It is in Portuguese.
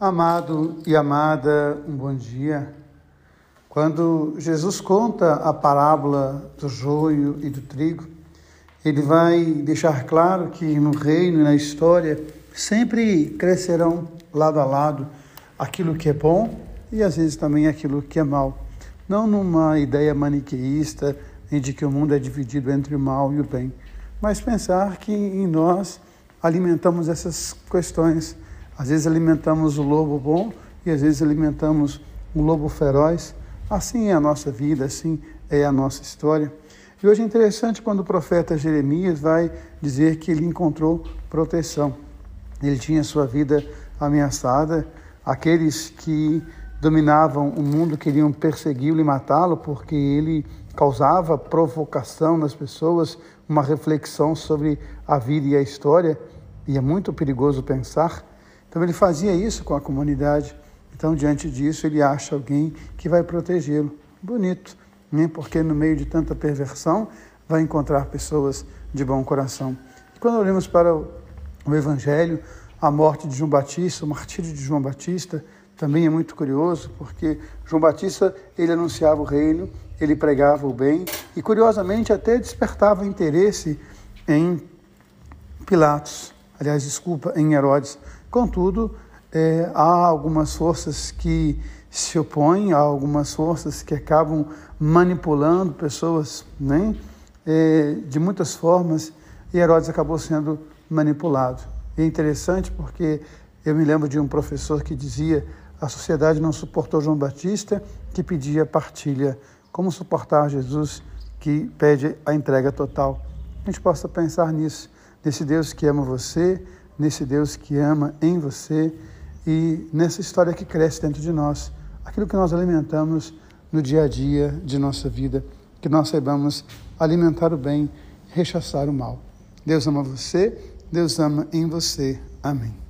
Amado e amada, um bom dia. Quando Jesus conta a parábola do joio e do trigo, ele vai deixar claro que no reino e na história sempre crescerão lado a lado aquilo que é bom e às vezes também aquilo que é mal. Não numa ideia maniqueísta em de que o mundo é dividido entre o mal e o bem, mas pensar que em nós alimentamos essas questões às vezes alimentamos o lobo bom e às vezes alimentamos um lobo feroz. Assim é a nossa vida, assim é a nossa história. E hoje é interessante quando o profeta Jeremias vai dizer que ele encontrou proteção. Ele tinha sua vida ameaçada, aqueles que dominavam o mundo queriam persegui-lo e matá-lo porque ele causava provocação nas pessoas, uma reflexão sobre a vida e a história, e é muito perigoso pensar então ele fazia isso com a comunidade. Então, diante disso, ele acha alguém que vai protegê-lo. Bonito, né? porque no meio de tanta perversão, vai encontrar pessoas de bom coração. E quando olhamos para o Evangelho, a morte de João Batista, o martírio de João Batista, também é muito curioso, porque João Batista, ele anunciava o reino, ele pregava o bem e, curiosamente, até despertava interesse em Pilatos, aliás, desculpa, em Herodes. Contudo, é, há algumas forças que se opõem, há algumas forças que acabam manipulando pessoas né, é, de muitas formas, e Herodes acabou sendo manipulado. é interessante porque eu me lembro de um professor que dizia a sociedade não suportou João Batista, que pedia partilha. Como suportar Jesus, que pede a entrega total? A gente possa pensar nisso, nesse Deus que ama você, nesse Deus que ama em você e nessa história que cresce dentro de nós, aquilo que nós alimentamos no dia a dia de nossa vida, que nós saibamos alimentar o bem, rechaçar o mal. Deus ama você, Deus ama em você. Amém.